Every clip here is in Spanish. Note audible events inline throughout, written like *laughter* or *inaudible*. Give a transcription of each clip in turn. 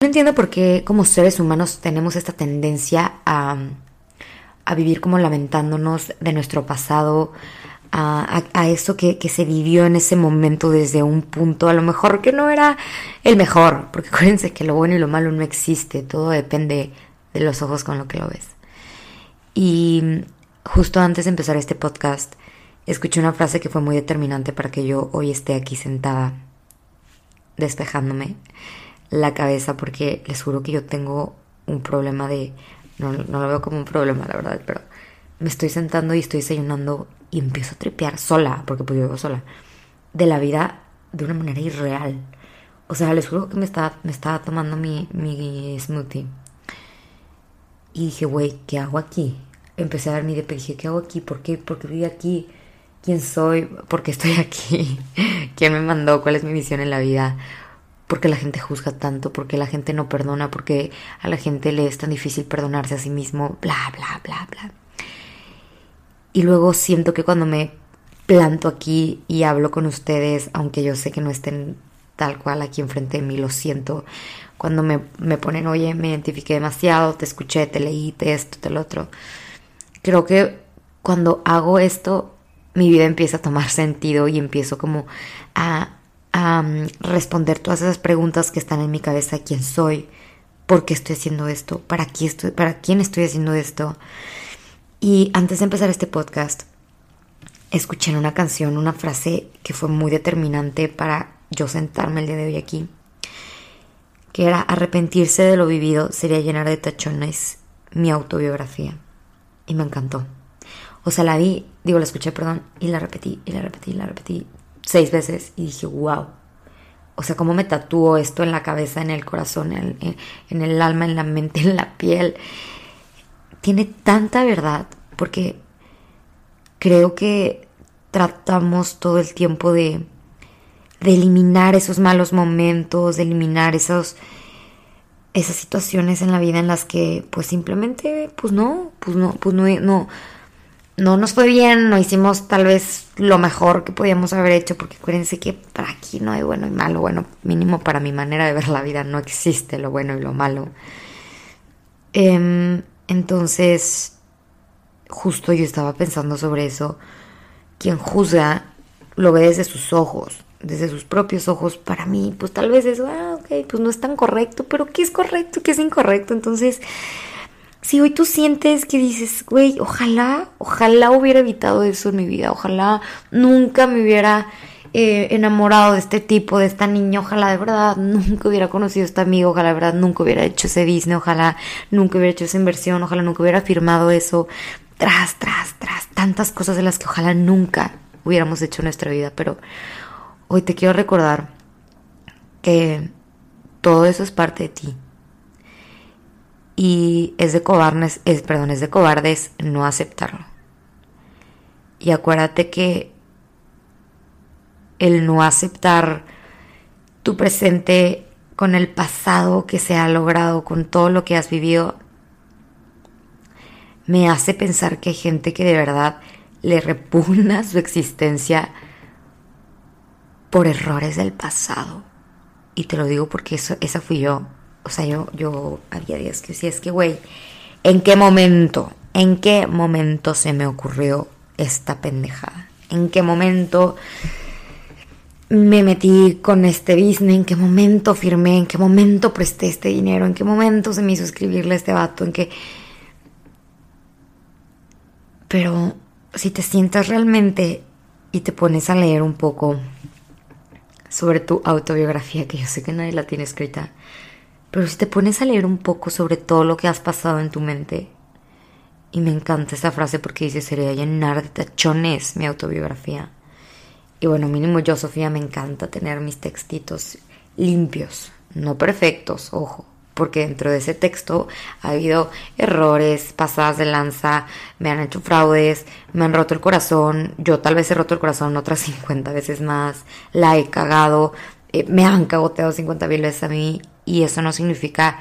No entiendo por qué como seres humanos tenemos esta tendencia a, a vivir como lamentándonos de nuestro pasado, a, a, eso que, que, se vivió en ese momento desde un punto a lo mejor que no era el mejor, porque *laughs* acuérdense que lo bueno y lo malo no existe, todo depende de los ojos con lo que lo ves. Y justo antes de empezar este podcast, escuché una frase que fue muy determinante para que yo hoy esté aquí sentada, despejándome la cabeza porque les juro que yo tengo un problema de... No, no lo veo como un problema, la verdad, pero me estoy sentando y estoy desayunando y empiezo a tripear sola, porque pues yo vivo sola, de la vida de una manera irreal. O sea, les juro que me estaba, me estaba tomando mi, mi smoothie. Y dije, güey, ¿qué hago aquí? Empecé a ver mi DP y dije, ¿qué hago aquí? ¿Por qué? ¿Por qué aquí? ¿Quién soy? ¿Por qué estoy aquí? *laughs* ¿Quién me mandó? ¿Cuál es mi misión en la vida? Porque la gente juzga tanto, porque la gente no perdona, porque a la gente le es tan difícil perdonarse a sí mismo, bla, bla, bla, bla. Y luego siento que cuando me planto aquí y hablo con ustedes, aunque yo sé que no estén tal cual aquí enfrente de mí, lo siento, cuando me, me ponen, oye, me identifiqué demasiado, te escuché, te leí, te esto, te lo otro. Creo que cuando hago esto, mi vida empieza a tomar sentido y empiezo como a a responder todas esas preguntas que están en mi cabeza, quién soy, por qué estoy haciendo esto, para, quién estoy, para quién estoy haciendo esto. Y antes de empezar este podcast, escuché en una canción una frase que fue muy determinante para yo sentarme el día de hoy aquí, que era arrepentirse de lo vivido sería llenar de tachones mi autobiografía. Y me encantó. O sea, la vi, digo, la escuché, perdón, y la repetí, y la repetí, y la repetí seis veces y dije, wow. O sea, cómo me tatúo esto en la cabeza, en el corazón, en, en, el alma, en la mente, *laughs* en la piel. Tiene tanta verdad porque creo que tratamos todo el tiempo de, de eliminar esos malos momentos, de eliminar esos, esas situaciones en la vida en las que pues simplemente pues no, pues no, pues no, no nos fue bien, no hicimos tal vez lo mejor que podíamos haber hecho, porque acuérdense que para aquí no hay bueno y malo, bueno, mínimo para mi manera de ver la vida no existe lo bueno y lo malo. Em, entonces, justo yo estaba pensando sobre eso, quien juzga lo ve desde sus ojos, desde sus propios ojos, para mí, pues tal vez eso, ah, ok, pues no es tan correcto, pero ¿qué es correcto? ¿Qué es incorrecto? Entonces si hoy tú sientes que dices, güey, ojalá, ojalá hubiera evitado eso en mi vida, ojalá nunca me hubiera eh, enamorado de este tipo, de esta niña, ojalá de verdad nunca hubiera conocido a este amigo, ojalá de verdad nunca hubiera hecho ese Disney, ojalá nunca hubiera hecho esa inversión, ojalá nunca hubiera firmado eso, tras, tras, tras, tantas cosas de las que ojalá nunca hubiéramos hecho en nuestra vida, pero hoy te quiero recordar que todo eso es parte de ti y es de cobardes, es, perdón, es de cobardes no aceptarlo. Y acuérdate que el no aceptar tu presente con el pasado que se ha logrado, con todo lo que has vivido, me hace pensar que hay gente que de verdad le repugna *laughs* su existencia por errores del pasado. Y te lo digo porque eso, esa fui yo. O sea, yo, yo había días que decía, es que, güey, ¿en qué momento, en qué momento se me ocurrió esta pendejada? ¿En qué momento me metí con este business? ¿En qué momento firmé? ¿En qué momento presté este dinero? ¿En qué momento se me hizo escribirle este vato? ¿En qué...? Pero si te sientas realmente y te pones a leer un poco sobre tu autobiografía, que yo sé que nadie la tiene escrita, pero si te pones a leer un poco sobre todo lo que has pasado en tu mente, y me encanta esta frase porque dice, sería llenar de tachones mi autobiografía. Y bueno, mínimo yo, Sofía, me encanta tener mis textitos limpios, no perfectos, ojo, porque dentro de ese texto ha habido errores, pasadas de lanza, me han hecho fraudes, me han roto el corazón, yo tal vez he roto el corazón otras *laughs* 50 veces más, la he cagado, eh, me han cagoteado 50 mil veces a mí y eso no significa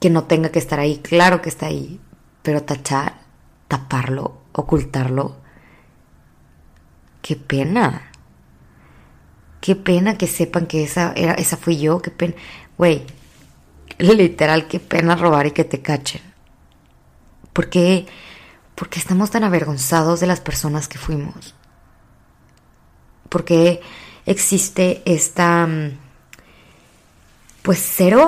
que no tenga que estar ahí, claro que está ahí, pero tachar, taparlo, ocultarlo, qué pena. Qué pena que sepan que esa era esa fui yo, qué pena. Güey, literal, qué pena robar y que te cachen. ¿Por qué? Porque estamos tan avergonzados de las personas que fuimos. Porque existe esta mm, pues cero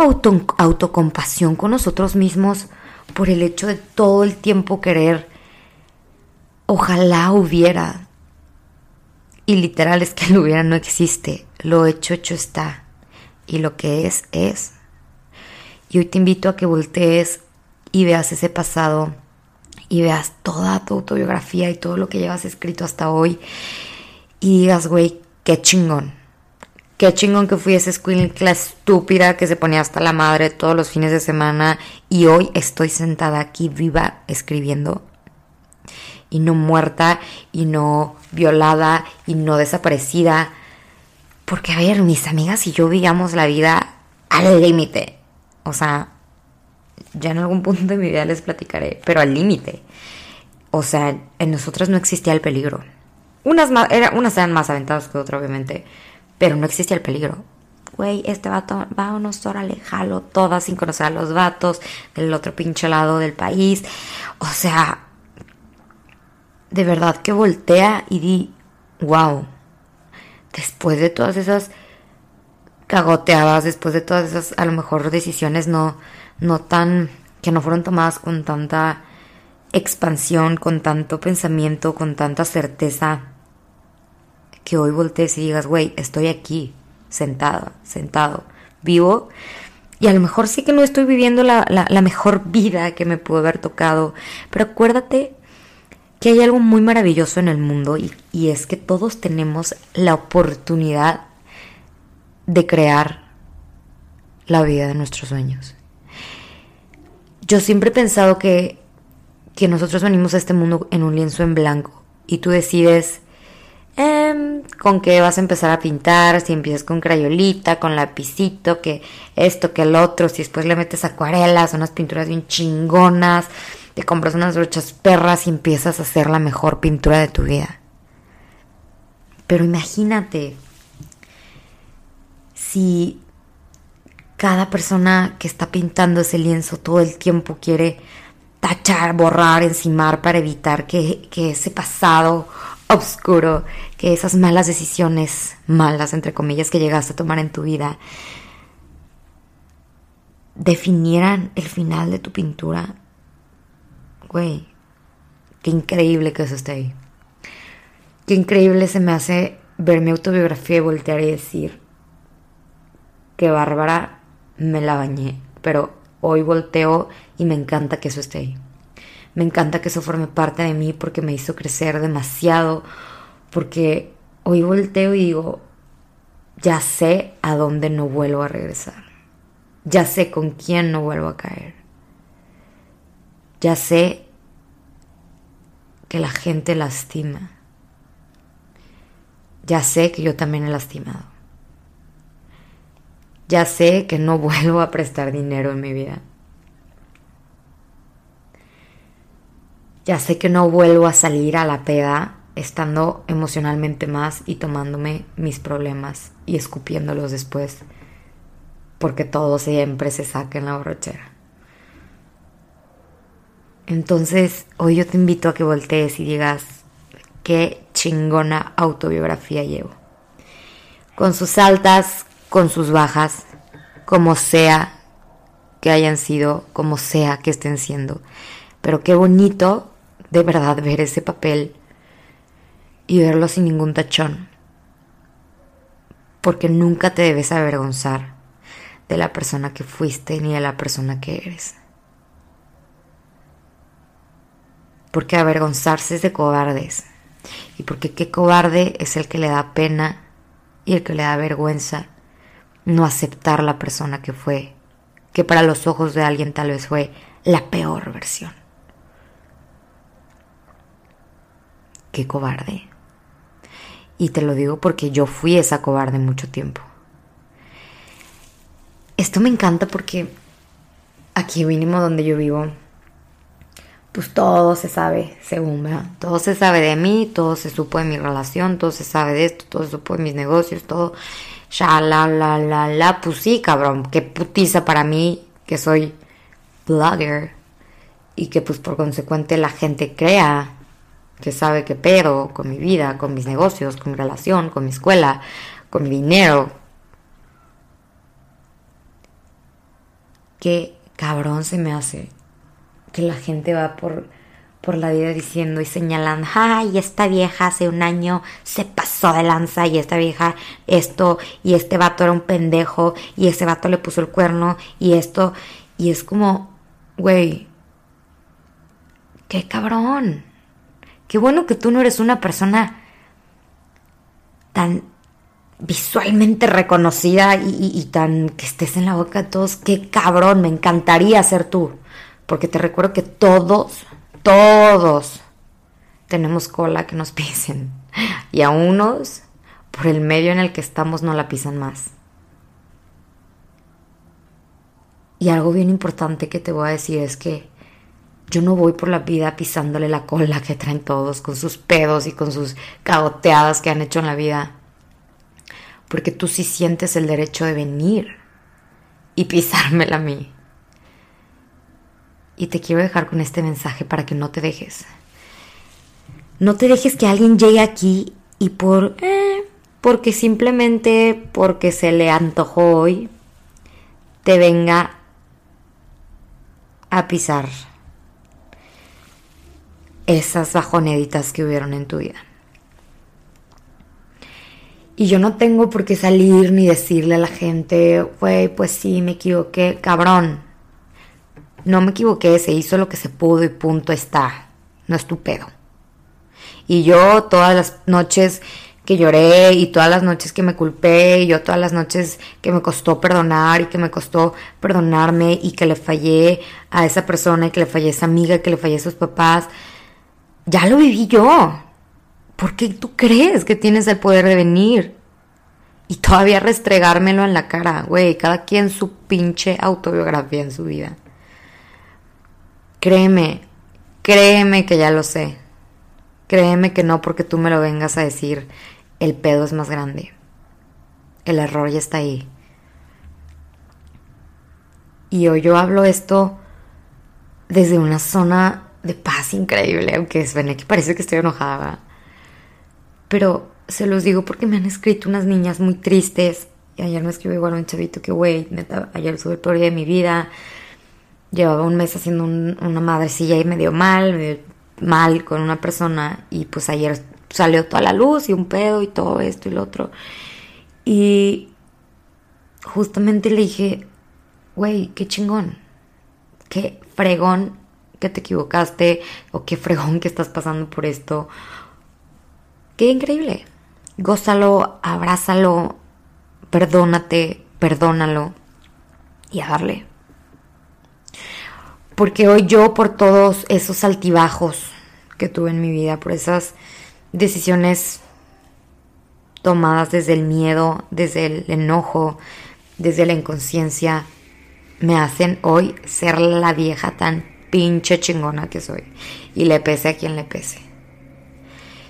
autocompasión con nosotros mismos por el hecho de todo el tiempo querer ojalá hubiera y literal es que lo hubiera no existe. Lo hecho hecho está. Y lo que es es. Y hoy te invito a que voltees y veas ese pasado y veas toda tu autobiografía y todo lo que llevas escrito hasta hoy y digas, güey, qué chingón. Qué chingón que fui esa la estúpida que se ponía hasta la madre todos los fines de semana y hoy estoy sentada aquí viva escribiendo y no muerta y no violada y no desaparecida. Porque a ver, mis amigas y yo vivíamos la vida al límite. O sea, ya en algún punto de mi vida les platicaré, pero al límite. O sea, en nosotras no existía el peligro. Unas, más, era, unas eran más aventadas que otras, obviamente, pero no existía el peligro. Güey, este vato, vámonos, órale, jalo, todas sin conocer a los vatos del otro pinche lado del país. O sea, de verdad que voltea y di, wow, después de todas esas cagoteadas, después de todas esas, a lo mejor, decisiones no, no tan, que no fueron tomadas con tanta expansión, con tanto pensamiento, con tanta certeza, que hoy voltees y digas, güey, estoy aquí, sentado, sentado, vivo. Y a lo mejor sí que no estoy viviendo la, mejor *laughs* vida que me pudo haber tocado, pero acuérdate que hay algo muy maravilloso en el mundo y, y es que todos tenemos la oportunidad de crear la vida de nuestros sueños. Yo siempre he pensado que, que nosotros venimos a este mundo en un lienzo en blanco y tú decides Em, con qué vas a empezar a pintar, si empiezas con crayolita, con lapicito, que esto, que el otro, si después le metes acuarelas, unas pinturas bien chingonas, te compras unas brochas perras y empiezas a hacer la mejor pintura de tu vida. Pero imagínate si cada persona que está pintando ese lienzo todo el tiempo quiere tachar, borrar, encimar para evitar que, que ese pasado oscuro, que esas malas decisiones, malas entre comillas, que llegaste a tomar en tu vida, definieran el final de tu pintura. Güey, qué increíble que eso esté ahí. Qué increíble se me hace ver mi autobiografía y voltear y decir, qué bárbara, me la bañé, pero hoy volteo y me encanta que eso esté ahí. Me encanta que eso forme parte de mí porque me hizo crecer demasiado, porque hoy volteo y digo, ya sé a dónde no vuelvo a regresar. Ya sé con quién no vuelvo a caer. Ya sé que la gente lastima. Ya sé que yo también he lastimado. Ya sé que no *laughs* vuelvo a prestar dinero en mi vida. Ya sé que no vuelvo a salir a la peda estando emocionalmente más y tomándome mis problemas y escupiéndolos después, porque todo siempre se saca en la borrachera. Entonces, hoy yo te invito a que voltees y digas, qué chingona autobiografía llevo. Con sus altas, con sus bajas, como sea que hayan sido, como sea que estén siendo. Pero qué bonito de verdad ver ese papel y verlo sin ningún tachón. Porque nunca te debes avergonzar de la persona que fuiste ni de la persona que eres. Porque avergonzarse es de cobardes. Y porque qué cobarde es el que le da pena y el que le da vergüenza no aceptar la persona que fue, que para los ojos de alguien tal vez fue la peor versión. Qué cobarde. Y te lo digo porque yo fui esa cobarde mucho tiempo. Esto me encanta porque aquí mínimo donde yo vivo, pues todo se sabe, según, ¿verdad? Todo se sabe de mí, todo se supo de mi relación, todo se sabe de esto, todo se supo de mis negocios, todo. Ya, la, la, la, la, pues sí, cabrón, qué putiza para mí que soy blogger y que pues por consecuente la gente crea que sabe qué pedo con mi vida, con mis negocios, con mi relación, con mi escuela, con mi dinero. Qué cabrón se me hace que la gente va por, por la vida diciendo y señalando, ay, esta vieja hace un año se pasó de lanza y esta vieja esto y este vato era un pendejo y ese vato le puso el cuerno y esto y es como, güey, qué cabrón. Qué bueno que tú no eres una persona tan visualmente reconocida y, tan que estés en la boca de todos. Qué cabrón, me encantaría ser tú. Porque te recuerdo que todos, todos tenemos cola que nos *laughs* pisen. Y a unos, por el medio en el que estamos, no la pisan más. Y algo bien importante que te voy a decir es que yo no voy por la vida pisándole la cola que traen todos con sus pedos y con sus cagoteadas que han hecho en la vida. Porque tú sí sientes el derecho de venir y pisármela a mí. Y te quiero dejar con este mensaje para que no te dejes. No te dejes que alguien llegue aquí y por... Eh, porque simplemente porque se le antojó hoy, te venga a pisar esas bajoneditas que hubieron en tu vida. Y yo no tengo por qué salir ni decirle a la gente, güey, pues sí, me equivoqué, cabrón. No me equivoqué, se hizo lo que se pudo y punto está. No es tu pedo. Y yo todas las noches que lloré y todas las noches que me culpé y yo todas las noches que me costó perdonar y que me costó perdonarme y que le fallé a esa persona y que le fallé a esa amiga y que le fallé a sus papás, ya lo viví yo. ¿Por qué tú crees que tienes el poder de venir? Y todavía restregármelo en la cara, güey, cada quien su pinche autobiografía en su vida. Créeme, créeme que ya lo sé. Créeme que no porque tú me lo vengas a decir, el pedo es más grande. El error ya está ahí. Y hoy yo hablo esto desde una zona de paz increíble, aunque suene que parece que estoy enojada. Pero se los digo porque me han escrito unas niñas muy tristes. Y ayer me escribió igual un chavito que, güey, ayer sube el peor día de mi vida. Llevaba un mes haciendo una madrecilla y me dio mal, me dio mal con una persona. Y pues ayer salió toda la luz y un pedo y todo esto y lo otro. Y justamente le dije, güey, qué chingón, qué fregón que te equivocaste o qué fregón que estás pasando por esto. Qué increíble. Gózalo, abrázalo, perdónate, perdónalo y a darle. Porque hoy yo por todos esos altibajos que tuve en mi vida, por esas decisiones tomadas desde el miedo, desde el enojo, desde la inconsciencia, me hacen hoy ser la vieja tan pinche chingona que soy. Y le pese a quien le pese.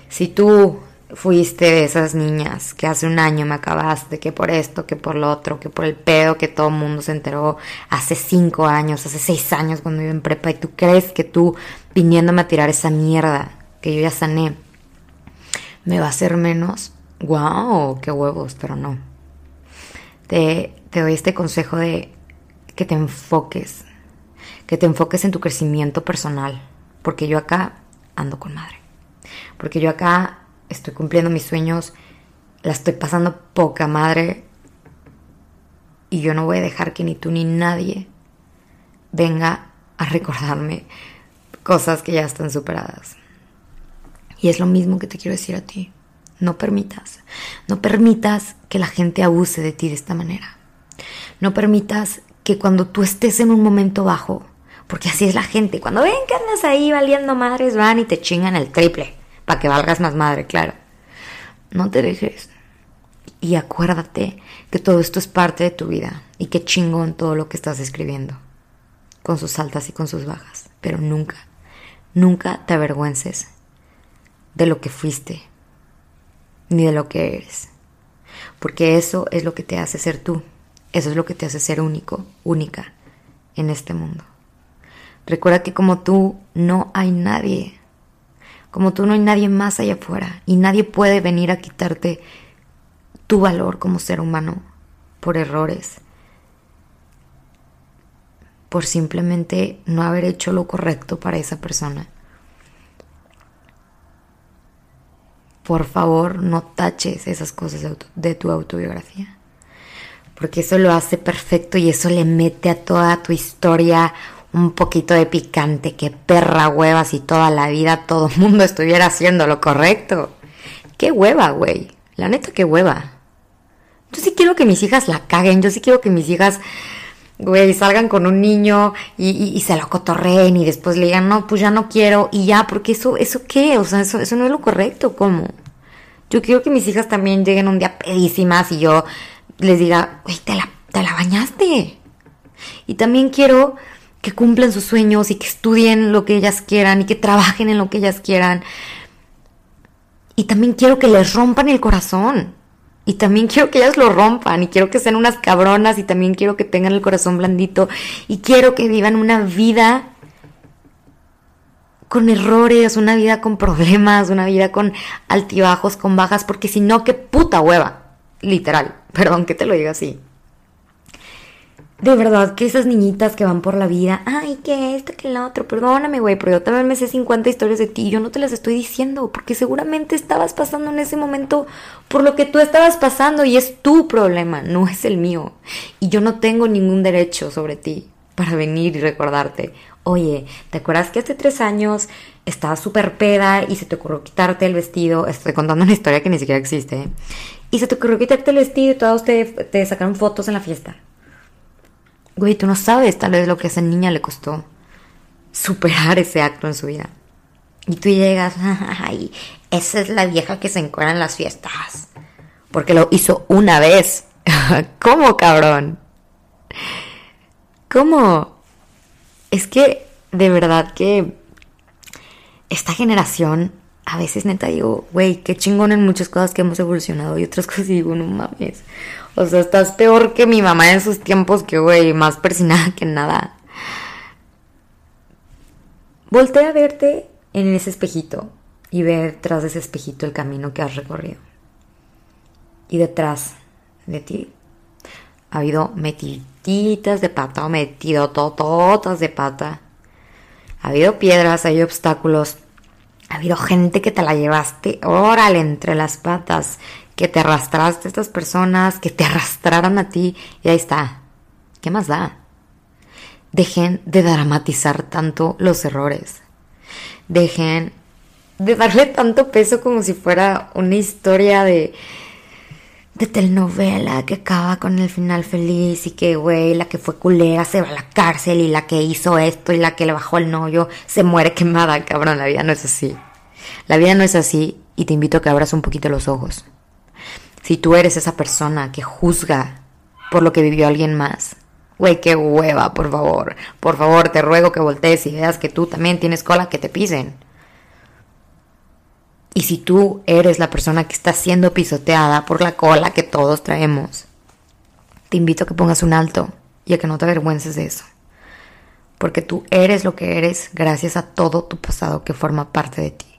Si tú fuiste de esas niñas que hace un año me acabaste, que por esto, que por lo otro, que por el pedo que todo el mundo se enteró hace cinco años, hace seis años cuando iba en prepa, y tú crees que tú viniéndome a tirar esa mierda que yo ya sané, me va a hacer menos. ¡Wow! ¡Qué huevos! Pero no. Te, te doy este consejo de que te enfoques que te enfoques en tu crecimiento personal, porque yo acá ando con madre, porque yo acá estoy cumpliendo mis sueños, la estoy pasando poca madre y yo no voy a dejar que ni tú ni nadie venga a recordarme cosas que ya están superadas. Y es lo mismo que te quiero decir a ti. No permitas, no permitas que la gente abuse de ti de esta manera. No permitas que cuando tú estés en un momento bajo, porque así es la gente. Cuando ven que andas ahí valiendo madres, van y te chingan el triple. Para que valgas más madre, claro. No te dejes. Y acuérdate que todo esto es parte de tu vida. Y que chingón todo lo que estás escribiendo. Con sus altas y con sus bajas. Pero nunca, nunca te avergüences de lo que fuiste. Ni de lo que eres. Porque eso es lo que te hace ser tú. Eso es lo que te hace ser único, única en este mundo. Recuerda que como tú no hay nadie. Como tú no hay nadie más allá afuera. Y nadie puede venir a quitarte tu valor como ser humano por errores. Por simplemente no haber hecho lo correcto para esa persona. Por favor, no taches esas cosas de, tu autobiografía. Porque eso lo hace perfecto y eso le mete a toda tu historia un poquito de picante, que perra hueva si toda la vida todo el mundo *laughs* estuviera haciendo lo correcto. Qué hueva, güey. La neta, qué hueva. Yo sí quiero que mis hijas la caguen, yo sí quiero que mis hijas, güey, salgan con un niño y, se lo cotorreen y después le digan, no, pues ya no quiero y ya, porque eso, ¿eso qué? O sea, eso, eso no es lo correcto, ¿cómo? Yo quiero que mis hijas también lleguen un día pedísimas y yo les diga, güey, te la, te la bañaste. Y también quiero que cumplan sus sueños y que estudien lo que ellas quieran y que trabajen en lo que ellas quieran. Y también quiero que les rompan el corazón. Y también quiero que ellas lo rompan. Y quiero que sean unas cabronas y también quiero que tengan el corazón blandito. Y quiero que vivan una vida con errores, una vida con problemas, una vida con altibajos, con bajas, porque si no, qué puta hueva, literal, *laughs* perdón que te lo diga así de verdad que esas niñitas que van por la vida, ay, que esto, que lo otro, perdóname, güey, pero yo también me sé 50 historias de ti y yo no te las estoy diciendo, porque seguramente estabas pasando en ese momento por lo que tú estabas pasando y es tu problema, no es el mío. Y yo no tengo ningún derecho sobre ti para venir y recordarte, oye, ¿te acuerdas que hace tres años estabas súper peda y se te ocurrió quitarte el vestido? Estoy contando una historia que ni siquiera existe. Y se te ocurrió quitarte el vestido y todos te, te sacaron fotos en la fiesta. Güey, tú no sabes tal vez lo que a esa niña le costó superar ese acto en su vida. Y tú llegas, *laughs* ay, esa es la vieja que se encuentra en las fiestas. Porque lo hizo una vez. *laughs* ¿Cómo, cabrón? ¿Cómo? Es que de verdad que esta generación, a veces neta digo, güey, qué chingón en muchas cosas que hemos evolucionado y otras *laughs* cosas digo, no mames. O sea, estás peor que mi mamá en sus tiempos, que güey, más persinada que nada. Voltea a verte en ese espejito y ve detrás de ese espejito el camino que has recorrido. Y detrás de ti ha habido metiditas de pata o metido tototas de pata. Ha habido piedras, ha habido obstáculos. Ha habido gente que te la llevaste, órale, entre las patas que te arrastraste a estas personas, que te arrastraran a ti y ahí está. ¿Qué más da? Dejen de dramatizar tanto los errores. Dejen de darle tanto peso como si fuera una historia de, de telenovela que acaba con el final feliz y que, güey, la que fue culera se va a la cárcel y la que hizo esto y la que le bajó el novio se muere quemada, cabrón. La vida no es así. La vida no es así y te invito a que abras un poquito los ojos. Si tú eres esa persona que juzga por lo que vivió alguien más, güey, qué hueva, por favor. Por favor, te ruego que voltees y veas que tú también tienes cola que te pisen. Y si tú eres la persona que está siendo pisoteada por la cola que todos traemos, te invito a que pongas un alto y a que no te avergüences de eso. Porque tú eres lo que eres gracias a todo tu pasado que forma parte de ti.